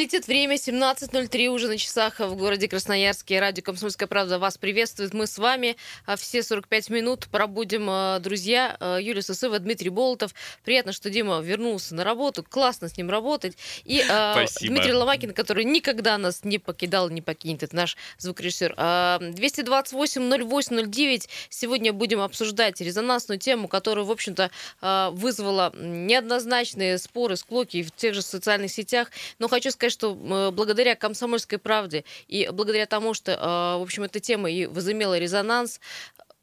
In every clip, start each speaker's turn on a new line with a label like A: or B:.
A: летит время, 17.03 уже на часах в городе Красноярске. Радио «Комсомольская правда» вас приветствует. Мы с вами а, все 45 минут пробудем, а, друзья. А, Юлия Сусыва, Дмитрий Болотов. Приятно, что Дима вернулся на работу. Классно с ним работать. И
B: Спасибо.
A: Дмитрий Ломакин, который никогда нас не покидал, не покинет. Это наш звукорежиссер. 228-08-09. Сегодня будем обсуждать резонансную тему, которая, в общем-то, вызвала неоднозначные споры, склоки в тех же социальных сетях. Но хочу сказать, что э, благодаря «Комсомольской правде» и благодаря тому, что, э, в общем, эта тема и возымела резонанс,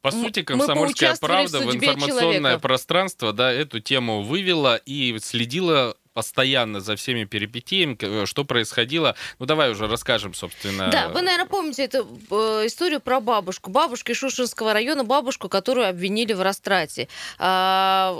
B: по сути, комсомольская правда в, в информационное человека. пространство, да, эту тему вывела и следила постоянно за всеми перипетиями, э, что происходило. Ну, давай уже расскажем, собственно.
A: Да, вы, наверное, помните эту э, историю про бабушку. Из Шушинского района, бабушку, которую обвинили в растрате. А,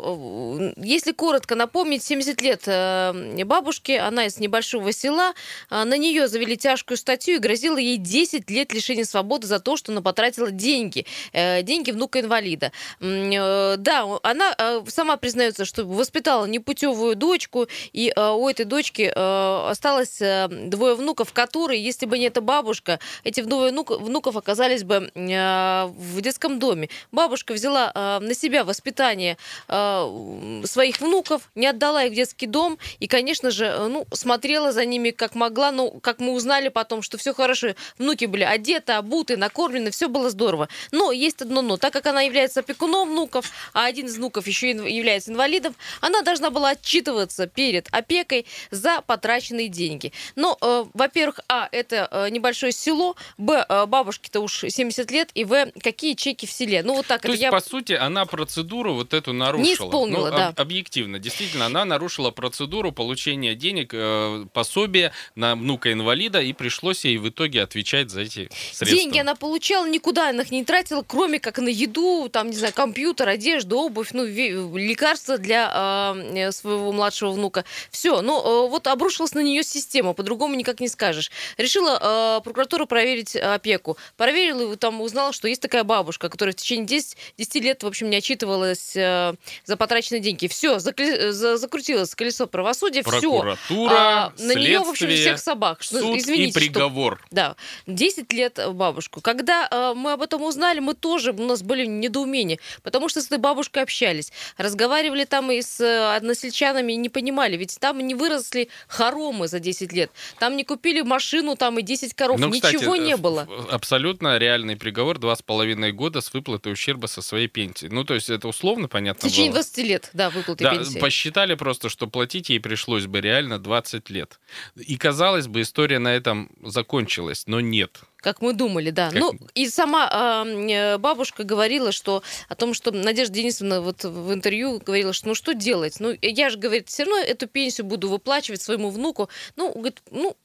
A: если коротко напомнить, 70 лет э, бабушке, она из небольшого села, на нее завели тяжкую статью и грозило ей 10 лет лишения свободы за то, что она потратила деньги, деньги внука-инвалида. Да, она сама признается, что воспитала непутевую дочку и э, у этой дочки э, осталось э, двое внуков, которые, если бы не эта бабушка, эти двое внук, внуков оказались бы э, в детском доме. Бабушка взяла э, на себя воспитание э, своих внуков, не отдала их в детский дом и, конечно же, э, ну, смотрела за ними как могла. Ну, как мы узнали потом, что все хорошо, внуки были одеты, обуты, накормлены, все было здорово. Но есть одно но. Так как она является опекуном внуков, а один из внуков еще является инвалидом, она должна была отчитываться перед перед опекой за потраченные деньги. Но, э, во-первых, а, это э, небольшое село, б, э, бабушке-то уж 70 лет, и в, какие чеки в селе. Ну, вот так
B: То
A: это
B: есть,
A: я...
B: по сути, она процедуру вот эту нарушила.
A: Не исполнила,
B: ну,
A: да.
B: Об, объективно, действительно, она нарушила процедуру получения денег, э, пособия на внука-инвалида, и пришлось ей в итоге отвечать за эти средства.
A: Деньги она получала, никуда она их не тратила, кроме как на еду, там, не знаю, компьютер, одежду, обувь, ну, лекарства для э, своего младшего внука. Все, ну э, вот обрушилась на нее система, по-другому никак не скажешь. Решила э, прокуратура проверить опеку. Проверила и там узнала, что есть такая бабушка, которая в течение 10, 10 лет, в общем, не отчитывалась э, за потраченные деньги. Все, закли, за, закрутилось колесо правосудия,
B: Прокуратура,
A: все. А, на нее, в общем, всех собак.
B: Суд ну, извините, и приговор.
A: Что, да, 10 лет бабушку. Когда э, мы об этом узнали, мы тоже, у нас были недоумения, потому что с этой бабушкой общались. Разговаривали там и с э, односельчанами, и не понимали, ведь там не выросли хоромы за 10 лет. Там не купили машину, там и 10 коров. Ну, кстати, Ничего не было.
B: Абсолютно реальный приговор. Два с половиной года с выплатой ущерба со своей пенсии. Ну, то есть это условно, понятно
A: В течение
B: было.
A: 20 лет, да, выплаты
B: да,
A: пенсии.
B: посчитали просто, что платить ей пришлось бы реально 20 лет. И, казалось бы, история на этом закончилась, но нет.
A: Как мы думали, да. Как... Ну, и сама э, бабушка говорила, что о том, что Надежда Денисовна вот в интервью говорила, что ну что делать? Ну, я же, говорит, все равно эту пенсию буду выплачивать своему внуку. Ну, говорит, ну,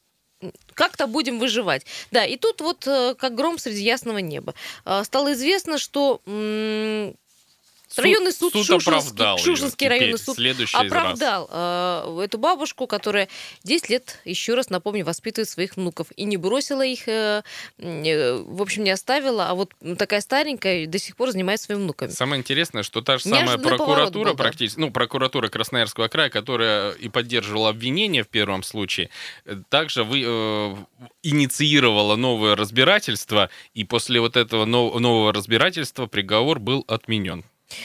A: как-то будем выживать. Да, и тут вот э, как гром среди ясного неба. Э, стало известно, что
B: Суд, районный суд, суд Шушинский, оправдал
A: Шушинский районный суд оправдал э, эту бабушку, которая 10 лет, еще раз напомню, воспитывает своих внуков. И не бросила их, э, э, в общем, не оставила, а вот такая старенькая до сих пор занимается своими внуками.
B: Самое интересное, что та же самая прокуратура, практически, ну, прокуратура Красноярского края, которая и поддерживала обвинение в первом случае, э, также вы, э, инициировала новое разбирательство, и после вот этого нового разбирательства приговор был отменен.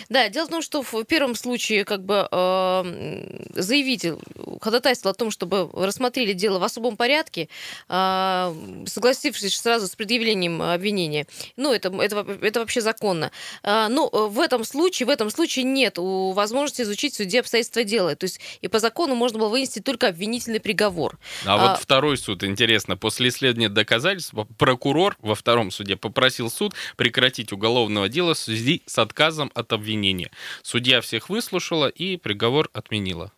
A: Да, дело в том, что в первом случае как бы э, заявитель ходатайствовал о том, чтобы рассмотрели дело в особом порядке, э, согласившись сразу с предъявлением обвинения. Ну, это, это, это вообще законно. Э, но в этом случае, в этом случае нет у возможности изучить в суде обстоятельства дела. То есть и по закону можно было вынести только обвинительный приговор.
B: А, а вот второй суд, интересно, после исследования доказательств прокурор во втором суде попросил суд прекратить уголовное дело в связи с отказом от обвинения. Судья всех выслушала и приговор отменила.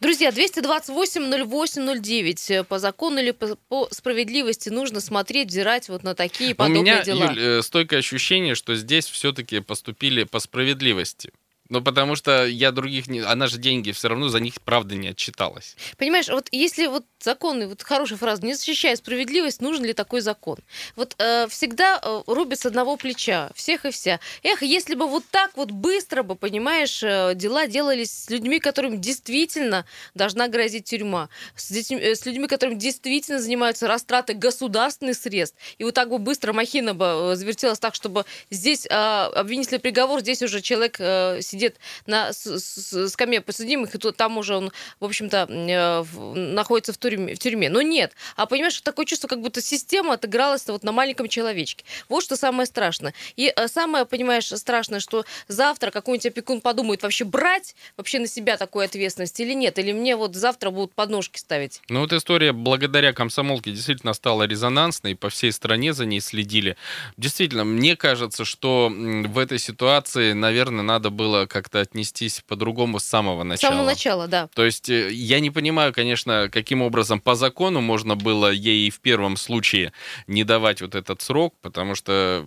A: Друзья, 228-08-09. По закону или по, по справедливости нужно смотреть, взирать вот на такие подобные
B: У меня,
A: дела?
B: Юль, э, стойкое ощущение, что здесь все-таки поступили по справедливости. Ну, потому что я других не... Она же деньги все равно за них, правда, не отчиталась.
A: Понимаешь, вот если вот законы, вот хорошая фраза, не защищая справедливость, нужен ли такой закон? Вот э, всегда э, рубят с одного плеча, всех и вся. Эх, если бы вот так вот быстро бы, понимаешь, э, дела делались с людьми, которым действительно должна грозить тюрьма, с, детьми, э, с людьми, которым действительно занимаются растратой государственных средств, и вот так бы быстро махина бы э, завертелась так, чтобы здесь э, обвинительный приговор, здесь уже человек э, сидит сидит на скамье подсудимых, и то, там уже он, в общем-то, э, находится в тюрьме, в тюрьме. Но нет. А понимаешь, такое чувство, как будто система отыгралась вот на маленьком человечке. Вот что самое страшное. И э, самое, понимаешь, страшное, что завтра какой-нибудь опекун подумает вообще брать вообще на себя такую ответственность или нет, или мне вот завтра будут подножки ставить.
B: Ну вот история благодаря комсомолке действительно стала резонансной, по всей стране за ней следили. Действительно, мне кажется, что в этой ситуации, наверное, надо было как-то отнестись по-другому с самого начала.
A: С самого начала, да.
B: То есть э, я не понимаю, конечно, каким образом по закону можно было ей в первом случае не давать вот этот срок, потому что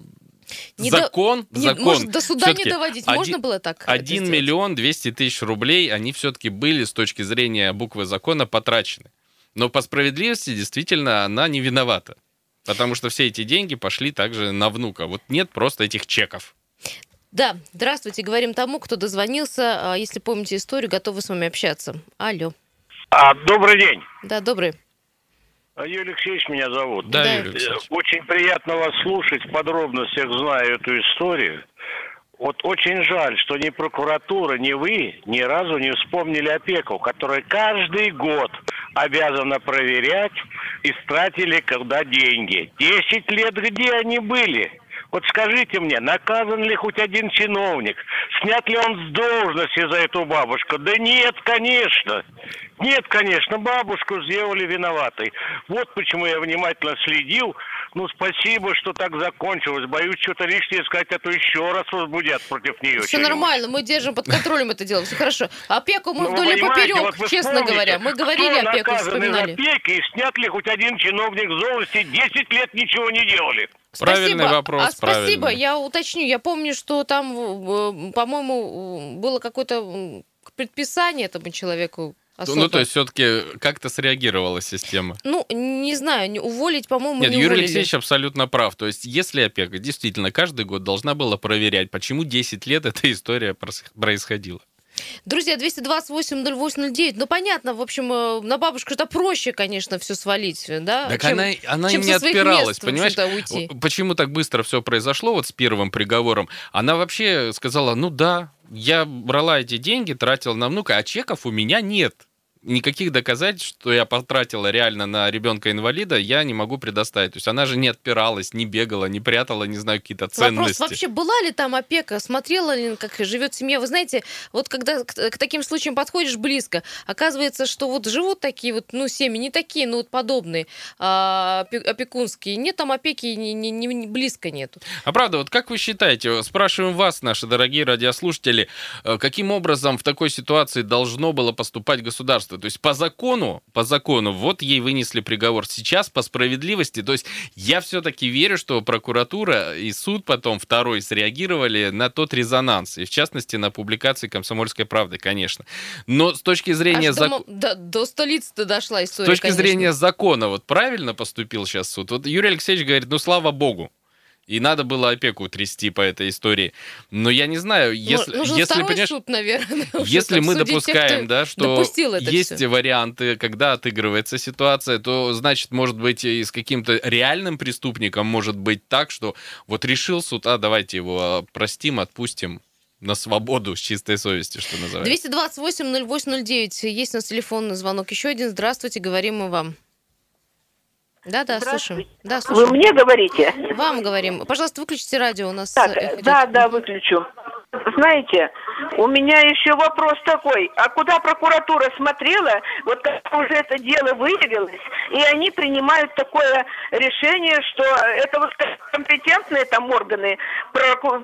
B: не закон, до... закон.
A: может, до суда не доводить, один, можно было так?
B: 1 миллион 200 тысяч рублей, они все-таки были с точки зрения буквы закона потрачены. Но по справедливости действительно она не виновата. Потому что все эти деньги пошли также на внука. Вот нет просто этих чеков.
A: Да, здравствуйте. Говорим тому, кто дозвонился. А, если помните историю, готовы с вами общаться. Алло.
C: А, добрый день.
A: Да, добрый.
C: А, Юрий Алексеевич меня зовут.
B: Да, да. Юрий Алексеевич.
C: Очень приятно вас слушать, в подробностях знаю эту историю. Вот очень жаль, что ни прокуратура, ни вы ни разу не вспомнили опеку, которая каждый год обязана проверять, истратили когда деньги. Десять лет где они были? Вот скажите мне, наказан ли хоть один чиновник? Снят ли он с должности за эту бабушку? Да нет, конечно. Нет, конечно, бабушку сделали виноватой. Вот почему я внимательно следил. Ну, спасибо, что так закончилось. Боюсь что-то лишнее сказать, а то еще раз возбудят против нее.
A: Все нормально, мы держим под контролем это дело, все хорошо. Опеку мы ну, вдоль и поперек, вот честно говоря. Мы говорили опеку, вспоминали.
C: опеки и снят ли хоть один чиновник с должности, 10 лет ничего не делали.
B: Правильный
A: спасибо.
B: вопрос.
A: А спасибо, правильный. я уточню. Я помню, что там, э, по-моему, было какое-то предписание этому человеку
B: Особо. Ну, то есть, все-таки как-то среагировала система?
A: Ну, не знаю, уволить, по-моему,
B: Нет,
A: не
B: Юрий
A: уволили.
B: Алексеевич абсолютно прав. То есть, если опека действительно каждый год должна была проверять, почему 10 лет эта история происходила.
A: Друзья, 228-08-09. Ну, понятно, в общем, э, на бабушку это проще, конечно, все свалить, да?
B: Так чем, она, она чем не отпиралась, мест, понимаешь? Уйти. Почему так быстро все произошло вот с первым приговором? Она вообще сказала, ну да, я брала эти деньги, тратила на внука, а чеков у меня нет никаких доказательств, что я потратила реально на ребенка-инвалида, я не могу предоставить. То есть она же не отпиралась, не бегала, не прятала, не знаю, какие-то ценности.
A: Вопрос вообще, была ли там опека, смотрела ли, как живет семья? Вы знаете, вот когда к, к таким случаям подходишь близко, оказывается, что вот живут такие вот, ну, семьи, не такие, но вот подобные, а, опекунские. Нет там опеки, не, не, не близко нету.
B: А правда, вот как вы считаете, спрашиваем вас, наши дорогие радиослушатели, э, каким образом в такой ситуации должно было поступать государство? Государства. То есть по закону, по закону, вот ей вынесли приговор. Сейчас по справедливости, то есть я все-таки верю, что прокуратура и суд потом второй среагировали на тот резонанс, и в частности на публикации «Комсомольской правды», конечно. Но с точки зрения...
A: Аж зак... до, до столицы-то дошла история,
B: С точки
A: конечно.
B: зрения закона, вот правильно поступил сейчас суд? Вот Юрий Алексеевич говорит, ну слава богу, и надо было опеку трясти по этой истории. Но я не знаю, ну, если,
A: Нужен
B: если
A: понимаешь, суд, наверное,
B: если мы допускаем, тех, да, что есть
A: все.
B: варианты, когда отыгрывается ситуация, то значит, может быть, и с каким-то реальным преступником может быть так, что вот решил суд, а давайте его простим, отпустим на свободу с чистой совестью, что называется.
A: 228-08-09. Есть у нас телефонный звонок. Еще один. Здравствуйте, говорим мы вам. Да, да, слушаем. Да, слушаем.
D: Вы мне говорите?
A: Вам говорим. Пожалуйста, выключите радио у нас.
D: Так, да, да, выключу. Знаете, у меня еще вопрос такой. А куда прокуратура смотрела, вот как уже это дело выявилось, и они принимают такое решение, что это вот компетентные там органы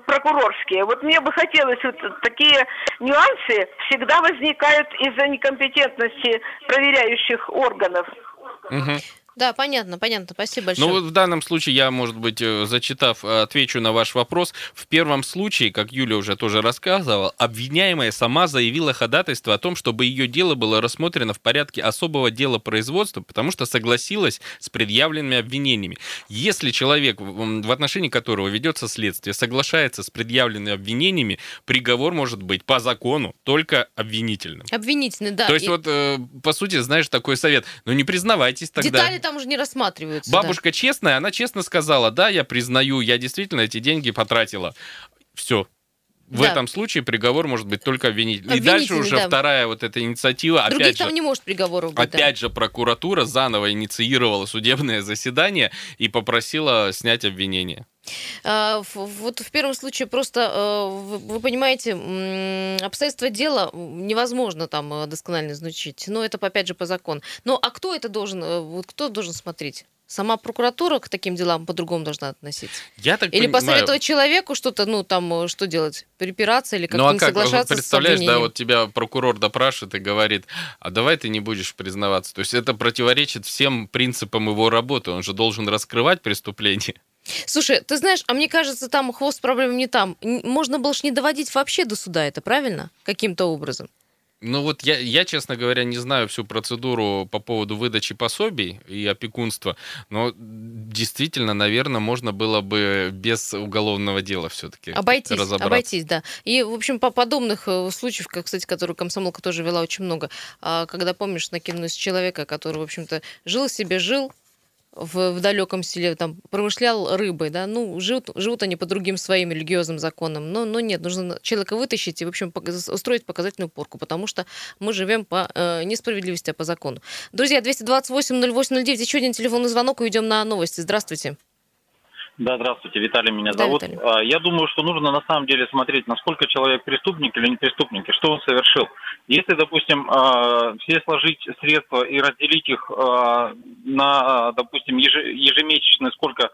D: прокурорские. Вот мне бы хотелось, вот такие нюансы всегда возникают из-за некомпетентности проверяющих органов.
B: Угу.
A: Да, понятно, понятно. Спасибо большое.
B: Ну, вот в данном случае я, может быть, э, зачитав, э, отвечу на ваш вопрос. В первом случае, как Юля уже тоже рассказывала, обвиняемая сама заявила ходатайство о том, чтобы ее дело было рассмотрено в порядке особого дела производства, потому что согласилась с предъявленными обвинениями. Если человек, в отношении которого ведется следствие, соглашается с предъявленными обвинениями, приговор может быть по закону только обвинительным.
A: Обвинительный, да.
B: То есть и... вот, э, по сути, знаешь, такой совет, ну не признавайтесь тогда.
A: Детали там уже не рассматриваются.
B: Бабушка да. честная, она честно сказала, да, я признаю, я действительно эти деньги потратила. Все, в да. этом случае приговор может быть только обвинительный. И дальше уже да. вторая вот эта инициатива.
A: Других
B: опять
A: там
B: же,
A: не может приговоров быть.
B: Опять
A: да.
B: же, прокуратура заново инициировала судебное заседание и попросила снять обвинение.
A: А, вот в первом случае просто, э, вы понимаете, обстоятельства дела невозможно там э, досконально изучить. Но это, опять же, по закону. Ну, а кто это должен, э, вот кто должен смотреть? Сама прокуратура к таким делам по-другому должна относиться?
B: Я так
A: или
B: понимаю...
A: посоветовать человеку что-то, ну, там, что делать? Припираться или как-то
B: ну, а
A: не
B: как?
A: соглашаться
B: представляешь, да, вот тебя прокурор допрашивает и говорит, а давай ты не будешь признаваться. То есть это противоречит всем принципам его работы. Он же должен раскрывать преступление.
A: Слушай, ты знаешь, а мне кажется, там хвост проблем не там. Можно было же не доводить вообще до суда это, правильно? Каким-то образом.
B: Ну вот я, я, честно говоря, не знаю всю процедуру по поводу выдачи пособий и опекунства, но действительно, наверное, можно было бы без уголовного дела все-таки
A: обойтись, обойтись, да. И, в общем, по подобных э, случаев, как, кстати, которые комсомолка тоже вела очень много, а, когда, помнишь, накинулись человека, который, в общем-то, жил себе, жил, в, в далеком селе там промышлял рыбой, да, ну, живут, живут они по другим своим религиозным законам, но, но нет, нужно человека вытащить и, в общем, устроить показательную порку, потому что мы живем по э, несправедливости, а по закону. Друзья, 228-08-09, еще один телефонный звонок, и уйдем на новости. Здравствуйте.
E: Да, здравствуйте, Виталий меня да, зовут. Виталий. А, я думаю, что нужно на самом деле смотреть, насколько человек преступник или не преступник, и что он совершил. Если, допустим, а, все сложить средства и разделить их а, на, допустим, ежемесячно, сколько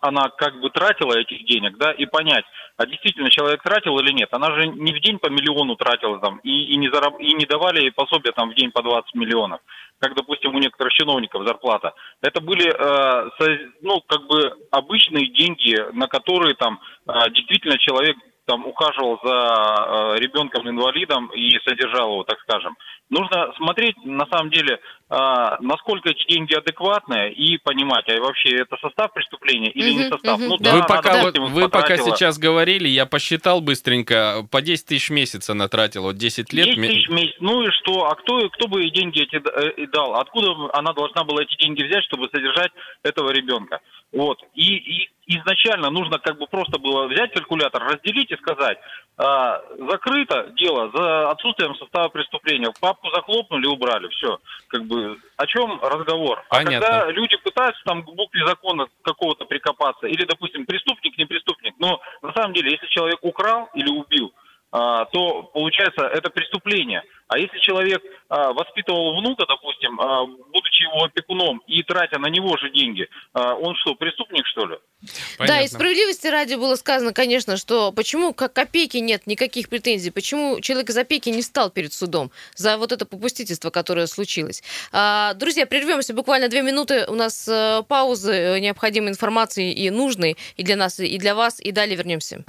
E: она как бы тратила этих денег, да, и понять, а действительно человек тратил или нет. Она же не в день по миллиону тратила там, и, и, не, зараб... и не давали ей пособия там в день по 20 миллионов как, допустим, у некоторых чиновников зарплата. Это были, э, ну, как бы обычные деньги, на которые там э, действительно человек там ухаживал за э, ребенком-инвалидом и содержал его, так скажем. Нужно смотреть, на самом деле, э, насколько эти деньги адекватные и понимать, а вообще это состав преступления или не состав.
B: Ну, да, вы пока, вот, вы пока сейчас говорили, я посчитал быстренько, по 10 тысяч в месяц она тратила, вот 10 лет.
E: 10 тысяч в месяц, ну и что? А кто, кто бы ей деньги эти э, дал? Откуда она должна была эти деньги взять, чтобы содержать этого ребенка? Вот. И, и изначально нужно как бы просто было взять калькулятор, разделить и сказать, а, закрыто дело за отсутствием состава преступления. Папку захлопнули, убрали, все. Как бы о чем разговор?
B: Понятно.
E: А когда люди пытаются там к букве закона какого-то прикопаться, или, допустим, преступник, не преступник, но на самом деле, если человек украл или убил, а, то получается это преступление. А если человек а, воспитывал внука, допустим, а, будучи его опекуном и тратя на него же деньги, а, он что, преступник, что ли?
A: Понятно. Да, и справедливости ради было сказано, конечно, что почему как копейки нет никаких претензий, почему человек из опеки не стал перед судом за вот это попустительство, которое случилось. А, друзья, прервемся буквально две минуты. У нас а, паузы э, необходимой информации и нужной и для нас, и для вас, и далее вернемся.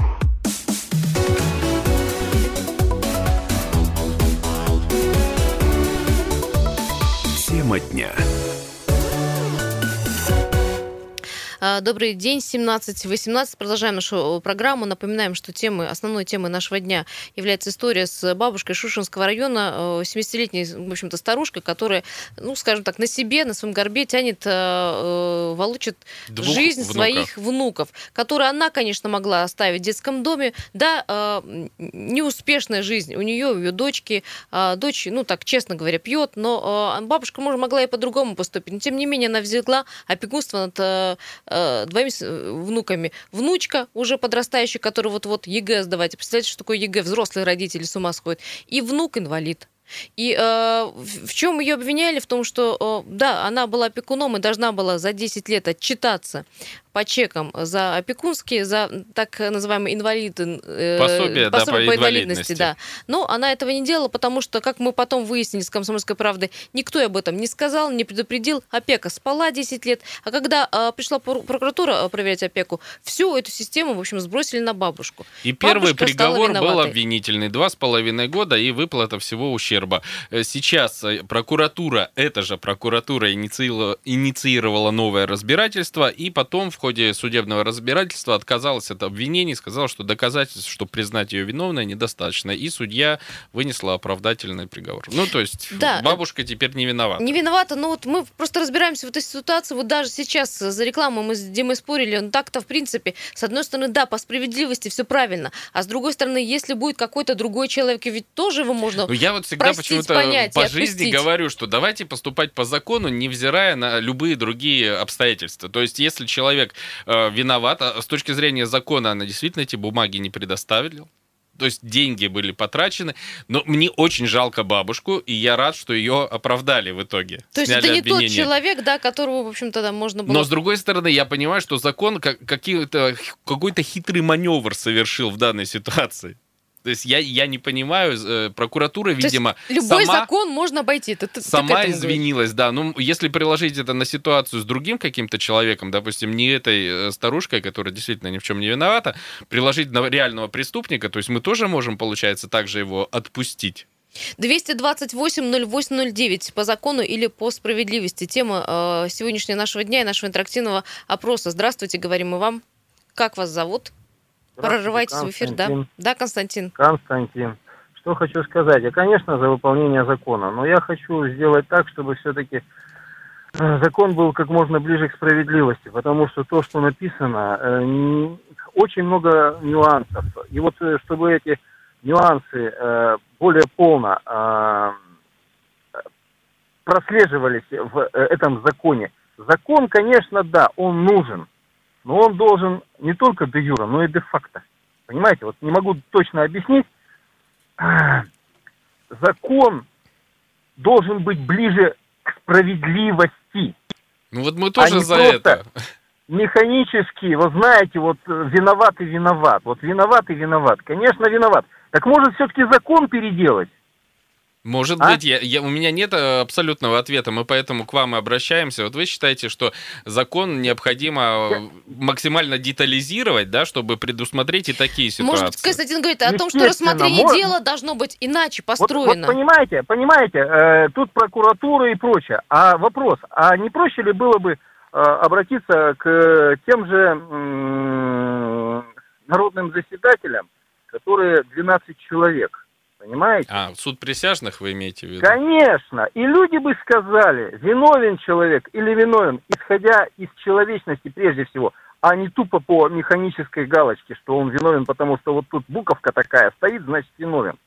F: Тема дня.
A: Добрый день, 17-18. Продолжаем нашу программу. Напоминаем, что темы, основной темой нашего дня является история с бабушкой Шушинского района, 70-летней, в общем-то, старушкой, которая, ну, скажем так, на себе, на своем горбе тянет, э, э, волочит Двух жизнь внуков. своих внуков, которые она, конечно, могла оставить в детском доме. Да, э, неуспешная жизнь у нее, у ее дочки. Дочь, ну, так, честно говоря, пьет, но бабушка, может, могла и по-другому поступить. Но, тем не менее, она взяла опекунство над э, двоими э, внуками. Внучка уже подрастающая, который вот-вот ЕГЭ сдавать. Представляете, что такое ЕГЭ? Взрослые родители с ума сходят. И внук инвалид. И э, в чем ее обвиняли? В том, что, э, да, она была опекуном и должна была за 10 лет отчитаться по чекам за опекунские, за так называемые инвалиды,
B: э, пособие, да, по, по инвалидности. инвалидности. Да.
A: Но она этого не делала, потому что, как мы потом выяснили с «Комсомольской правды», никто об этом не сказал, не предупредил. Опека спала 10 лет. А когда э, пришла прокуратура проверять опеку, всю эту систему, в общем, сбросили на бабушку.
B: И первый приговор был обвинительный. Два с половиной года и выплата всего ущерба. Э, сейчас э, прокуратура, эта же прокуратура инициировала, инициировала новое разбирательство, и потом в ходе судебного разбирательства отказалась от обвинений, сказала, что доказательств, чтобы признать ее виновной, недостаточно. И судья вынесла оправдательный приговор. Ну, то есть да, бабушка теперь не виновата.
A: Не виновата, но вот мы просто разбираемся в этой ситуации. Вот даже сейчас за рекламу мы с Димой спорили. Ну, так-то, в принципе, с одной стороны, да, по справедливости все правильно. А с другой стороны, если будет какой-то другой человек, ведь тоже его можно ну,
B: Я вот всегда почему-то по жизни говорю, что давайте поступать по закону, невзирая на любые другие обстоятельства. То есть, если человек э, виновата. С точки зрения закона она действительно эти бумаги не предоставила. То есть деньги были потрачены, но мне очень жалко бабушку, и я рад, что ее оправдали в итоге.
A: То есть это не обвинение. тот человек, да, которого, в общем-то, да, можно было...
B: Но с другой стороны, я понимаю, что закон как, какой-то хитрый маневр совершил в данной ситуации. То есть я, я не понимаю, э, прокуратура, видимо,
A: любой
B: сама,
A: закон можно обойти. Ты, ты,
B: сама ты извинилась, говоришь. да. Ну, если приложить это на ситуацию с другим каким-то человеком, допустим, не этой э, старушкой, которая действительно ни в чем не виновата, приложить на реального преступника, то есть мы тоже можем, получается, также его отпустить.
A: 228-08-09 по закону или по справедливости. Тема э, сегодняшнего нашего дня и нашего интерактивного опроса. Здравствуйте, говорим мы вам. Как вас зовут? Прорывайтесь в эфир, да? Да, Константин.
G: Константин. Что хочу сказать. Я, конечно, за выполнение закона, но я хочу сделать так, чтобы все-таки э, закон был как можно ближе к справедливости, потому что то, что написано, э, очень много нюансов. И вот э, чтобы эти нюансы более полно прослеживались в этом законе. Закон, конечно, да, он нужен, но он должен не только де юра, но и де факто. Понимаете, вот не могу точно объяснить. Закон должен быть ближе к справедливости.
B: Ну вот мы тоже а за это.
G: Механически, вы знаете, вот виноват и виноват. Вот виноват и виноват. Конечно, виноват. Так может все-таки закон переделать?
B: Может а? быть, я, я, у меня нет э, абсолютного ответа, мы поэтому к вам и обращаемся. Вот вы считаете, что закон необходимо э, максимально детализировать, да, чтобы предусмотреть и такие ситуации?
A: Может, Константин говорит о том, что рассмотрение может... дела должно быть иначе построено.
G: Вот, вот понимаете, понимаете, э, тут прокуратура и прочее. А вопрос, а не проще ли было бы э, обратиться к тем же э, народным заседателям, которые 12 человек? Понимаете?
B: А, суд присяжных вы имеете в виду?
G: Конечно. И люди бы сказали, виновен человек или виновен, исходя из человечности прежде всего, а не тупо по механической галочке, что он виновен, потому что вот тут буковка такая стоит, значит виновен.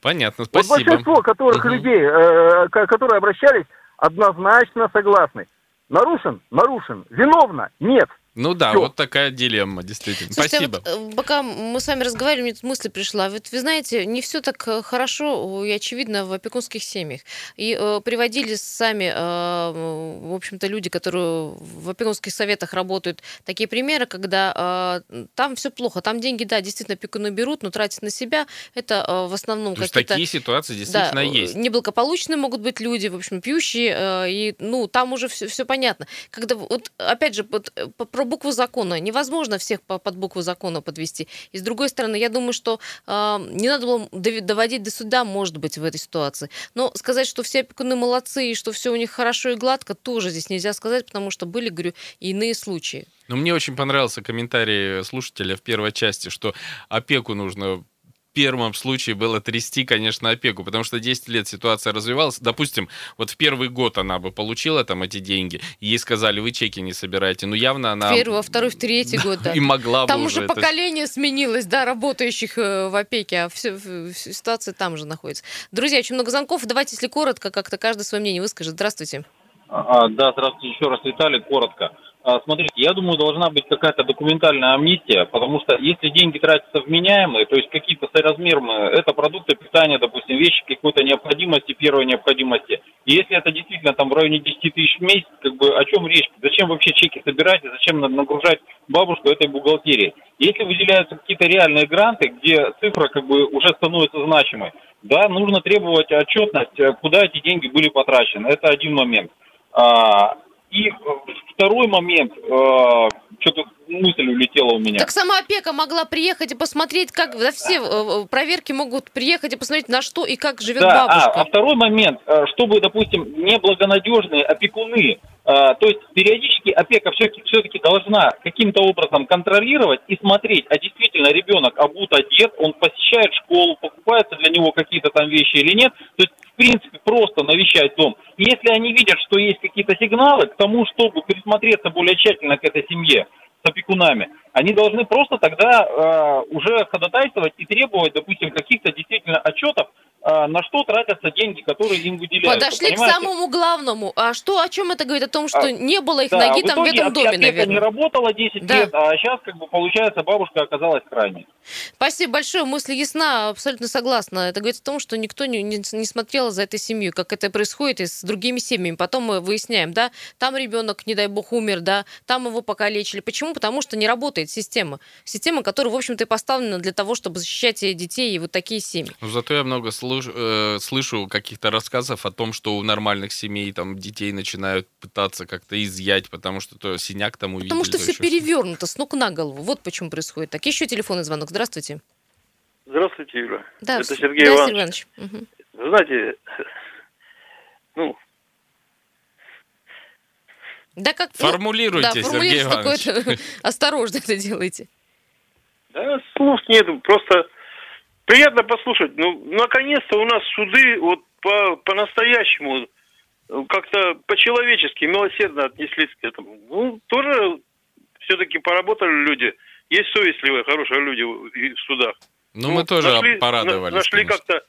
B: Понятно, спасибо.
G: Вот большинство которых угу. людей, э, которые обращались, однозначно согласны. Нарушен? Нарушен. Виновна? Нет.
B: Ну да, Всё. вот такая дилемма, действительно. Слушайте,
A: Спасибо. А вот, пока мы с вами разговаривали, мне тут мысль пришла. Вот вы знаете, не все так э, хорошо и очевидно в опекунских семьях. И э, приводили сами, э, в общем-то, люди, которые в опекунских советах работают, такие примеры, когда э, там все плохо, там деньги, да, действительно опекуны берут, но тратят на себя. Это э, в основном какие-то...
B: такие ситуации действительно да, есть.
A: Неблагополучные могут быть люди, в общем, пьющие, э, и, ну, там уже все, все понятно. Когда, вот, опять же, вот, э, про букву закона. Невозможно всех под букву закона подвести. И с другой стороны, я думаю, что э, не надо было доводить до суда, может быть, в этой ситуации. Но сказать, что все опекуны молодцы и что все у них хорошо и гладко, тоже здесь нельзя сказать, потому что были, говорю, иные случаи.
B: Но мне очень понравился комментарий слушателя в первой части, что опеку нужно первом случае было трясти, конечно, опеку, потому что 10 лет ситуация развивалась. Допустим, вот в первый год она бы получила там эти деньги, ей сказали, вы чеки не собираете. Ну, явно она...
A: В первый, во второй, в третий год, да.
B: И могла
A: там
B: бы
A: уже это... поколение сменилось, да, работающих э, в опеке, а все, ситуация там же находится. Друзья, очень много звонков. Давайте, если коротко, как-то каждый свое мнение выскажет. Здравствуйте.
E: А, да, здравствуйте еще раз, Виталий, коротко. А, смотрите, я думаю, должна быть какая-то документальная амнистия, потому что если деньги тратятся вменяемые, то есть какие-то соразмерные, это продукты питания, допустим, вещи какой-то необходимости, первой необходимости. И если это действительно там в районе 10 тысяч в месяц, как бы о чем речь? Зачем вообще чеки собирать и зачем нагружать бабушку этой бухгалтерии? Если выделяются какие-то реальные гранты, где цифра как бы уже становится значимой, да, нужно требовать отчетность, куда эти деньги были потрачены. Это один момент. А, и э, второй момент, э, что-то мысль улетела у меня.
A: Так сама опека могла приехать и посмотреть, как да, все э, проверки могут приехать и посмотреть, на что и как живет да, бабушка.
E: А, а второй момент, чтобы, допустим, неблагонадежные опекуны, то есть периодически опека все-таки, все-таки должна каким-то образом контролировать и смотреть, а действительно ребенок обут, одет, он посещает школу, покупаются для него какие-то там вещи или нет. То есть принципе, просто навещать дом. Если они видят, что есть какие-то сигналы к тому, чтобы присмотреться более тщательно к этой семье с опекунами, они должны просто тогда э, уже ходатайствовать и требовать, допустим, каких-то действительно отчетов на что тратятся деньги, которые им выделяются.
A: Подошли понимаете? к самому главному. А что, о чем это говорит? О том, что а, не было их да, ноги в там в этом доме, наверное.
E: не работала 10 да. лет, а сейчас, как бы, получается, бабушка оказалась крайней.
A: Спасибо большое. Мысль ясна, абсолютно согласна. Это говорит о том, что никто не, не, не смотрел за этой семьей, как это происходит и с другими семьями. Потом мы выясняем, да, там ребенок, не дай бог, умер, да, там его покалечили. Почему? Потому что не работает система. Система, которая, в общем-то, и поставлена для того, чтобы защищать детей и вот такие семьи.
B: Ну, зато я много слышал э, слышу каких-то рассказов о том, что у нормальных семей там детей начинают пытаться как-то изъять, потому что то синяк там увидели.
A: Потому что все перевернуто с ног на голову. Вот почему происходит так. Еще телефонный звонок. Здравствуйте.
H: Здравствуйте, Юра.
A: Да,
H: Это Сергей да, Иванович. Иванович. Угу. Вы знаете, ну...
A: Да как...
B: Формулируйте, да, Сергей
A: Иванович. Осторожно это делайте.
H: Да, слов нет, просто приятно послушать. Ну, наконец-то у нас суды вот по, по-настоящему как-то по-человечески, милосердно отнеслись к этому. Ну, тоже все-таки поработали люди. Есть совестливые, хорошие люди в судах.
B: Ну, ну мы тоже нашли, порадовались.
H: Нашли как-то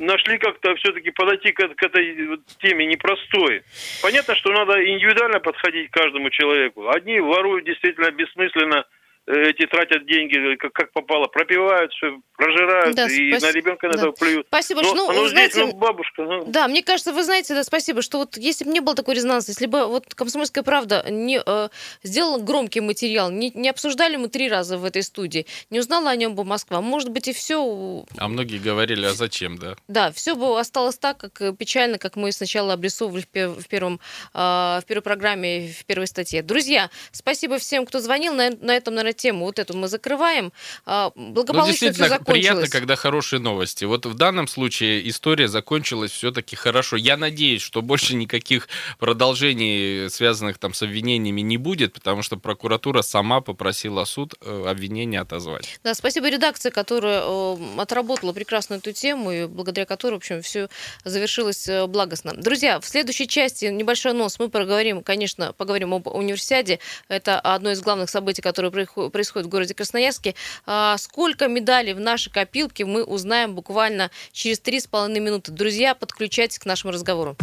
H: нашли как-то все-таки подойти к, к этой теме непростой. Понятно, что надо индивидуально подходить к каждому человеку. Одни воруют действительно бессмысленно, Э, эти тратят деньги как, как попало, пропивают все, прожирают да, и спас... на ребенка на да. плюют.
A: Спасибо,
H: но,
A: ну,
H: ну,
A: здесь,
H: знаете, ну, бабушка. Ну...
A: Да, мне кажется, вы знаете, да, спасибо, что вот если бы не было такой резонанса, если бы вот «Комсомольская правда» не э, сделала громкий материал, не, не обсуждали мы три раза в этой студии, не узнала о нем бы Москва, может быть, и все...
B: А многие говорили, а зачем, да?
A: Да, все бы осталось так, как э, печально, как мы сначала обрисовывали в, пер, в, первом, э, в первой программе, в первой статье. Друзья, спасибо всем, кто звонил на, на этом, наверное, тему. Вот эту мы закрываем. А, благополучно ну, действительно, все закончилось.
B: приятно, когда хорошие новости. Вот в данном случае история закончилась все-таки хорошо. Я надеюсь, что больше никаких продолжений, связанных там с обвинениями, не будет, потому что прокуратура сама попросила суд э, обвинения отозвать.
A: Да, спасибо редакции, которая э, отработала прекрасно эту тему, и благодаря которой, в общем, все завершилось э, благостно. Друзья, в следующей части небольшой нос мы поговорим, конечно, поговорим об универсиаде. Это одно из главных событий, которое происходит в городе Красноярске. А, сколько медалей в нашей копилке мы узнаем буквально через три с половиной минуты. Друзья, подключайтесь к нашему разговору.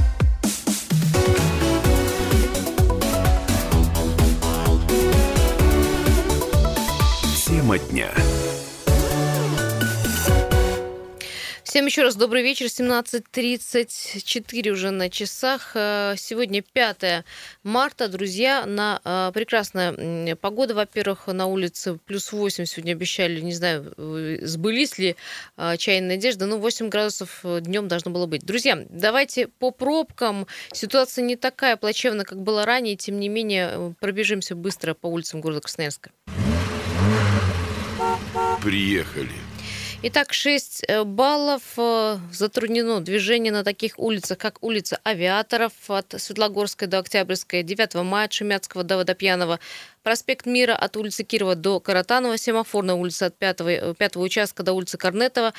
F: Тема дня.
A: Всем еще раз добрый вечер. 17.34 уже на часах. Э, сегодня 5 марта, друзья. На э, прекрасная погода, во-первых, на улице плюс 8 сегодня обещали. Не знаю, сбылись ли э, чайная надежда, но 8 градусов днем должно было быть. Друзья, давайте по пробкам. Ситуация не такая плачевная, как была ранее. Тем не менее, пробежимся быстро по улицам города Красноярска.
F: Приехали.
A: Итак, 6 э, баллов. Э, затруднено движение на таких улицах, как улица Авиаторов от Светлогорской до Октябрьской, 9 мая от Шемятского до Водопьянова, Проспект Мира от улицы Кирова до Каратанова, семафорная улица от 5, 5 э, участка до улицы Корнетова,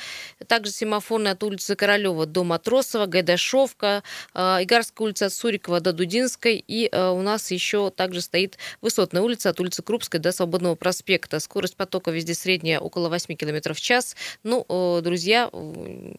A: также семафорная от улицы Королева до Матросова, Гайдашовка, Игарская улица от Сурикова до Дудинской, и у нас еще также стоит Высотная улица от улицы Крупской до Свободного проспекта. Скорость потока везде средняя около 8 км в час. Ну, друзья,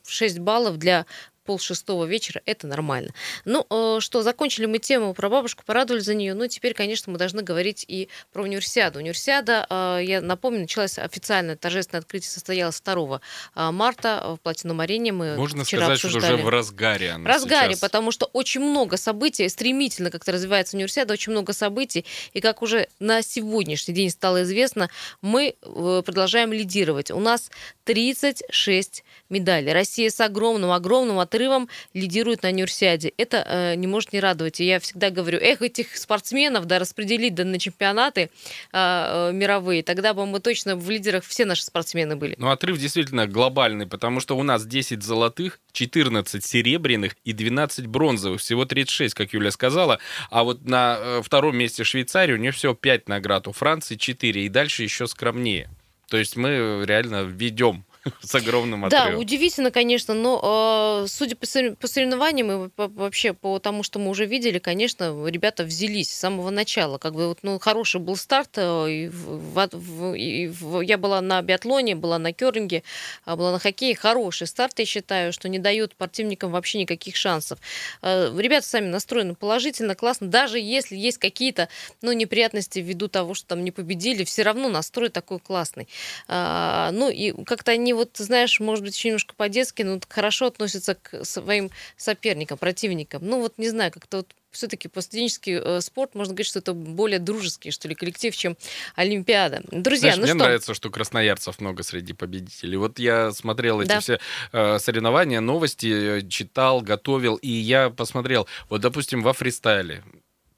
A: 6 баллов для полшестого вечера, это нормально. Ну, э, что, закончили мы тему про бабушку, порадовали за нее, ну, теперь, конечно, мы должны говорить и про универсиаду. Универсиада, э, я напомню, началась официально, торжественное открытие состоялось 2 э, марта в Платинум-арене. Мы
B: Можно
A: вчера
B: сказать,
A: обсуждали.
B: что уже в разгаре
A: она В разгаре, сейчас. потому что очень много событий, стремительно как-то развивается универсиада, очень много событий, и как уже на сегодняшний день стало известно, мы продолжаем лидировать. У нас 36 медалей. Россия с огромным-огромным отрывом лидирует на универсиаде. Это э, не может не радовать. И я всегда говорю, эх, этих спортсменов, да, распределить да, на чемпионаты э, э, мировые, тогда бы мы точно в лидерах все наши спортсмены были.
B: Ну, отрыв действительно глобальный, потому что у нас 10 золотых, 14 серебряных и 12 бронзовых. Всего 36, как Юля сказала. А вот на э, втором месте Швейцарии у нее всего 5 наград, у Франции 4, и дальше еще скромнее. То есть мы реально ведем с огромным отрывом.
A: Да, удивительно, конечно, но э, судя по, соревнованиям и вообще по тому, что мы уже видели, конечно, ребята взялись с самого начала. Как бы вот, ну, хороший был старт. Э, и в, в, и в, я была на биатлоне, была на керлинге, а, была на хоккее. Хороший старт, я считаю, что не дают спортивникам вообще никаких шансов. Э, ребята сами настроены положительно, классно. Даже если есть какие-то ну, неприятности ввиду того, что там не победили, все равно настрой такой классный. Э, ну и как-то они вот, знаешь, может быть, еще немножко по-детски, но хорошо относятся к своим соперникам, противникам. Ну вот, не знаю, как-то вот все-таки постуденческий э, спорт, можно говорить, что это более дружеский, что ли, коллектив, чем Олимпиада. Друзья,
B: Знаешь,
A: ну
B: мне
A: что?
B: нравится, что красноярцев много среди победителей. Вот я смотрел эти да. все э, соревнования, новости, э, читал, готовил, и я посмотрел, вот, допустим, во фристайле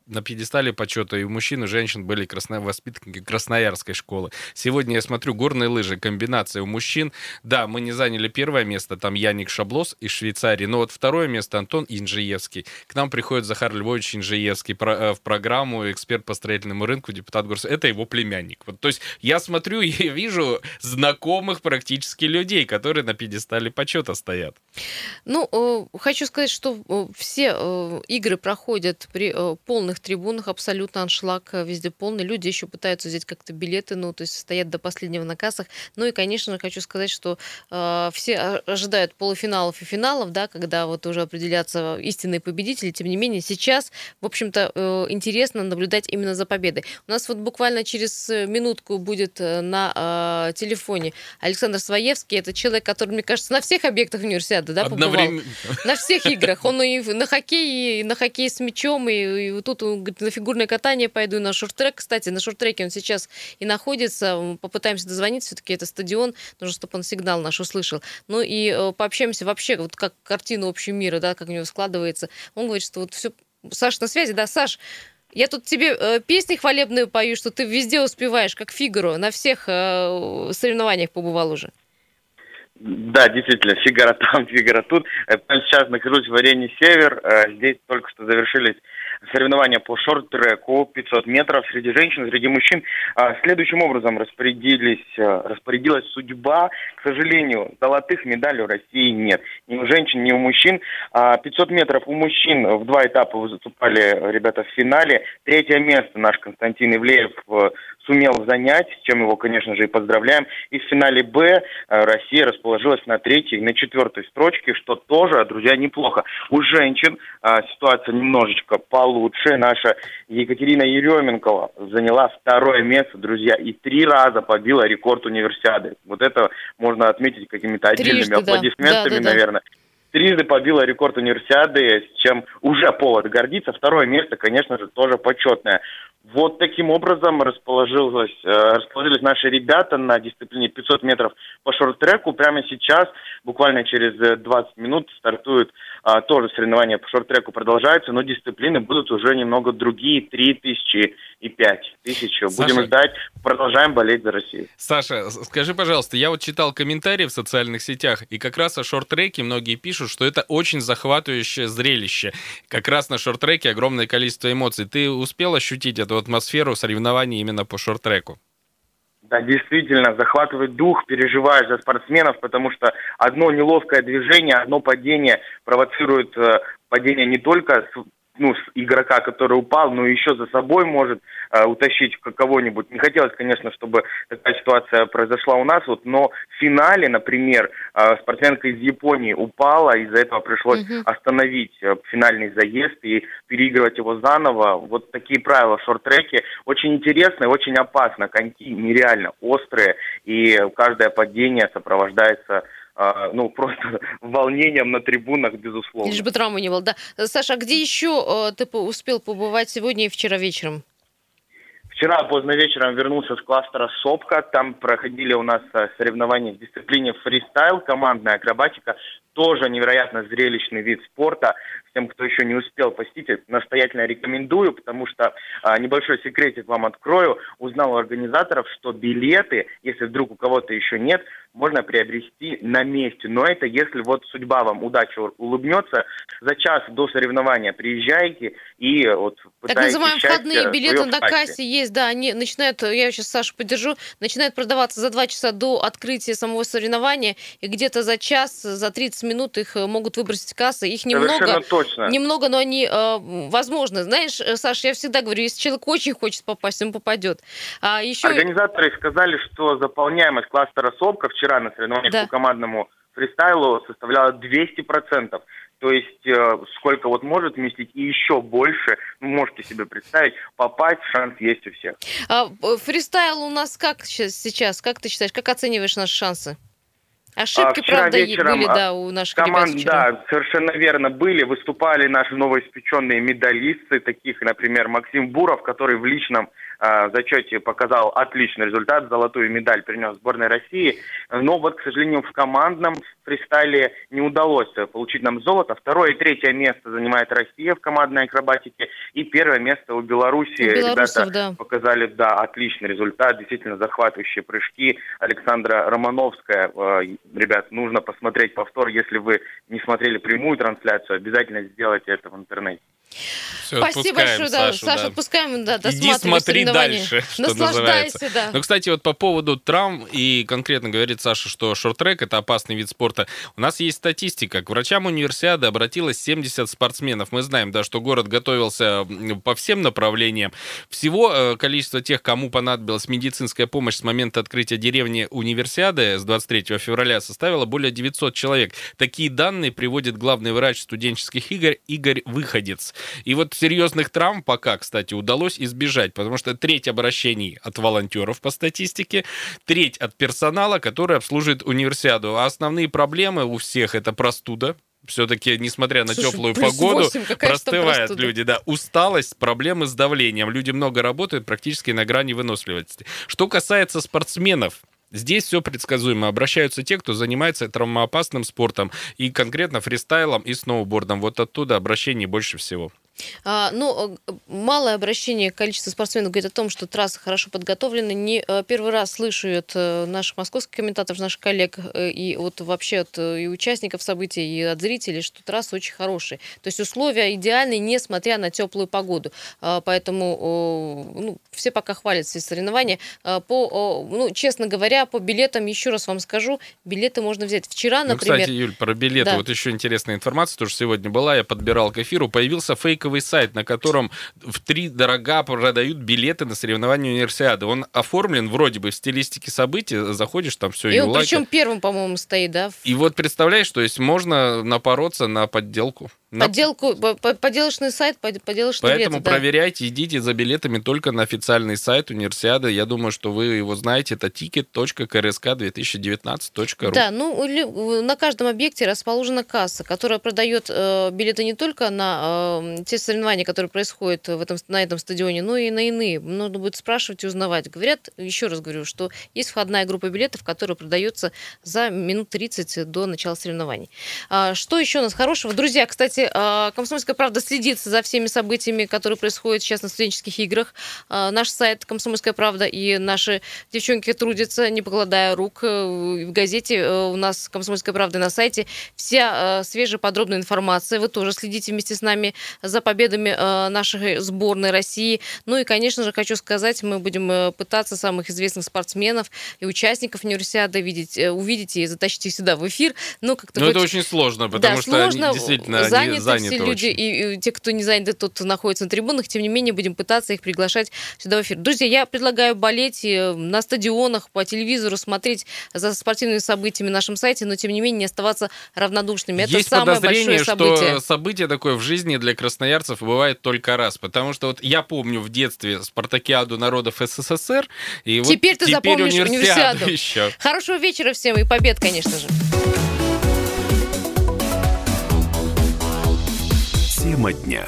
B: на пьедестале почета и у мужчин, и женщин были красно... воспитанники Красноярской школы. Сегодня я смотрю горные лыжи, комбинация у мужчин. Да, мы не заняли первое место, там Яник Шаблос из Швейцарии, но вот второе место Антон Инжиевский. К нам приходит Захар Львович Инжиевский э, в программу «Эксперт по строительному рынку», депутат Горс. Это его племянник. Вот, то есть я смотрю и вижу знакомых практически людей, которые на пьедестале почета стоят.
A: Ну, э, хочу сказать, что э, все игры проходят при полных полных трибунах, абсолютно аншлаг э, везде полный. Люди еще пытаются взять как-то билеты, ну, то есть стоят до последнего на кассах. Ну и, конечно же, хочу сказать, что э, все ожидают полуфиналов и финалов, да, когда вот уже определятся истинные победители. Тем не менее, сейчас, в общем-то, э, интересно наблюдать именно за победой. У нас вот буквально через минутку будет э, на э, телефоне Александр Своевский. Это человек, который, мне кажется, на всех объектах универсиады, да, побывал. На всех играх. Он и на хоккей, и на хоккей с мячом, и, и тут он говорит, на фигурное катание пойду, на шорт-трек. Кстати, на шорт-треке он сейчас и находится. Попытаемся дозвониться, все-таки это стадион, нужно, чтобы он сигнал наш услышал. Ну и э, пообщаемся вообще, вот как картина общего мира, да, как у него складывается. Он говорит, что вот все... Саш на связи, да, Саш, я тут тебе э, песни хвалебные пою, что ты везде успеваешь, как Фигаро, на всех э, соревнованиях побывал уже.
I: Да, действительно, Фигара там, Фигара тут. Я сейчас нахожусь в арене «Север». Э, здесь только что завершились соревнования по шорт-треку 500 метров среди женщин, среди мужчин. А, следующим образом распорядились, а, распорядилась судьба. К сожалению, золотых медалей у России нет. Ни у женщин, ни у мужчин. 500 а, метров у мужчин в два этапа выступали ребята в финале. Третье место наш Константин Ивлеев сумел занять, с чем его, конечно же, и поздравляем. И в финале «Б» Россия расположилась на третьей и на четвертой строчке, что тоже, друзья, неплохо. У женщин ситуация немножечко получше лучше. Наша Екатерина Еременкова заняла второе место, друзья, и три раза побила рекорд универсиады. Вот это можно отметить какими-то отдельными Трижды, аплодисментами, да. Да, да, наверное. Трижды побила рекорд универсиады, с чем уже повод гордиться. Второе место, конечно же, тоже почетное. Вот таким образом расположилось, э, расположились наши ребята на дисциплине 500 метров по шорт-треку. Прямо сейчас, буквально через 20 э, минут, стартует а, тоже соревнования по шорт-треку продолжаются, но дисциплины будут уже немного другие, 3 тысячи и 5 тысяч. Будем ждать, продолжаем болеть за Россию.
B: Саша, скажи, пожалуйста, я вот читал комментарии в социальных сетях, и как раз о шорт-треке многие пишут, что это очень захватывающее зрелище. Как раз на шорт-треке огромное количество эмоций. Ты успел ощутить эту атмосферу соревнований именно по шорт-треку?
I: Да, действительно, захватывает дух, переживаешь за спортсменов, потому что одно неловкое движение, одно падение провоцирует э, падение не только ну, игрока, который упал, но еще за собой может э, утащить кого-нибудь. Не хотелось, конечно, чтобы такая ситуация произошла у нас, вот, но в финале, например, э, спортсменка из Японии упала, из-за этого пришлось угу. остановить э, финальный заезд и переигрывать его заново. Вот такие правила в шорт-треке. Очень интересно и очень опасно. Коньки нереально острые, и каждое падение сопровождается ну, просто волнением на трибунах, безусловно.
A: Лишь бы травмы не было, да. Саша, а где еще э, ты успел побывать сегодня и вчера вечером?
I: Вчера поздно вечером вернулся с кластера Сопка. Там проходили у нас э, соревнования в дисциплине фристайл, командная акробатика. Тоже невероятно зрелищный вид спорта. Тем, кто еще не успел посетить, настоятельно рекомендую, потому что а, небольшой секретик вам открою. Узнал у организаторов, что билеты, если вдруг у кого-то еще нет, можно приобрести на месте. Но это если вот судьба вам, удача улыбнется, за час до соревнования приезжайте и вот
A: Так называемые входные билеты на кассе есть, да, они начинают, я сейчас Сашу поддержу, начинают продаваться за два часа до открытия самого соревнования, и где-то за час, за 30 минут их э, могут выбросить кассы. Их немного, точно. немного, но они э, возможны. Знаешь, э, Саша, я всегда говорю, если человек очень хочет попасть, он попадет.
I: А еще... Организаторы сказали, что заполняемость кластера СОПКа вчера на соревнованиях да. по командному фристайлу составляла 200%. То есть э, сколько вот может вместить и еще больше, ну, можете себе представить, попасть шанс есть у всех.
A: А, фристайл у нас как сейчас? Как ты считаешь, как оцениваешь наши шансы? Ошибки, а, правда, вечером, были, да, у наших команд, ребят
I: вчера. Да, совершенно верно, были. Выступали наши новоиспеченные медалисты, таких, например, Максим Буров, который в личном э, зачете показал отличный результат, золотую медаль принес сборной России. Но вот, к сожалению, в командном фристайле не удалось получить нам золото. Второе и третье место занимает Россия в командной акробатике. И первое место у Беларуси. У Ребята да. показали, да, отличный результат, действительно захватывающие прыжки. Александра Романовская, э, ребят, нужно посмотреть повтор. Если вы не смотрели прямую трансляцию, обязательно сделайте это в интернете.
A: Все, Спасибо большое, да. Сашу, Саша, да. отпускаем, да,
B: Иди смотри дальше, что Наслаждайся, да. Но, кстати, вот по поводу травм, и конкретно говорит Саша, что шорт-трек — это опасный вид спорта. У нас есть статистика. К врачам универсиады обратилось 70 спортсменов. Мы знаем, да, что город готовился по всем направлениям. Всего э, количество тех, кому понадобилась медицинская помощь с момента открытия деревни универсиады с 23 февраля составило более 900 человек. Такие данные приводит главный врач студенческих игр Игорь Выходец. И вот серьезных травм пока, кстати, удалось избежать, потому что треть обращений от волонтеров по статистике, треть от персонала, который обслуживает универсиаду. А основные проблемы у всех это простуда, все-таки, несмотря на Слушай, теплую погоду, 8, простывают люди, да. Усталость, проблемы с давлением. Люди много работают, практически на грани выносливости. Что касается спортсменов, Здесь все предсказуемо. Обращаются те, кто занимается травмоопасным спортом и конкретно фристайлом и сноубордом. Вот оттуда обращений больше всего.
A: А, ну, э, малое обращение количества спортсменов говорит о том, что трассы хорошо подготовлены. Не э, первый раз слышу от э, наших московских комментаторов, наших коллег и вот вообще от и участников событий, и от зрителей, что трассы очень хорошие. То есть условия идеальные, несмотря на теплую погоду. А, поэтому ну, все пока хвалят все соревнования. А, по, ну, честно говоря, по билетам, еще раз вам скажу, билеты можно взять. Вчера, например...
B: Ну, кстати, Юль, про билеты. Да. Вот еще интересная информация, тоже сегодня была, я подбирал к эфиру. Появился фейк фейковый сайт, на котором в три дорога продают билеты на соревнования универсиады. Он оформлен вроде бы в стилистике событий, заходишь там все
A: и он причем первым, по-моему, стоит, да?
B: И вот представляешь, то есть можно напороться на подделку.
A: Подделку, подделочный сайт, подделочный
B: Поэтому
A: билеты,
B: проверяйте, идите за билетами только на официальный сайт универсиады. Я думаю, что вы его знаете. Это ticket.krsk2019.ru.
A: Да, ну на каждом объекте расположена касса, которая продает э, билеты не только на э, те соревнования, которые происходят в этом, на этом стадионе, но и на иные. Нужно будет спрашивать и узнавать. Говорят, еще раз говорю, что есть входная группа билетов, которая продается за минут 30 до начала соревнований. А, что еще у нас хорошего? Друзья, кстати, а, «Комсомольская правда» следит за всеми событиями, которые происходят сейчас на студенческих играх. А, наш сайт «Комсомольская правда» и наши девчонки трудятся, не покладая рук. Э, в газете э, у нас «Комсомольская правда» на сайте вся э, свежая подробная информация. Вы тоже следите вместе с нами за победами нашей сборной России. Ну и, конечно же, хочу сказать, мы будем пытаться самых известных спортсменов и участников универсиады видеть, увидеть и затащить их сюда в эфир.
B: Но, как-то Но ну, это очень сложно, потому да, что сложно, действительно
A: заняты заняты, заняты все люди, и, и те, кто не заняты, тот, находится на трибунах, тем не менее, будем пытаться их приглашать сюда в эфир. Друзья, я предлагаю болеть на стадионах, по телевизору, смотреть за спортивными событиями на нашем сайте, но, тем не менее, не оставаться равнодушными. Это
B: Есть
A: самое
B: подозрение,
A: большое событие.
B: что событие такое в жизни для красноярцев бывает только раз, потому что вот я помню в детстве спартакиаду народов СССР, и
A: теперь
B: вот
A: ты
B: теперь
A: запомнишь
B: универсиаду,
A: универсиаду.
B: еще.
A: Хорошего вечера всем и побед, конечно же.
F: Тема дня.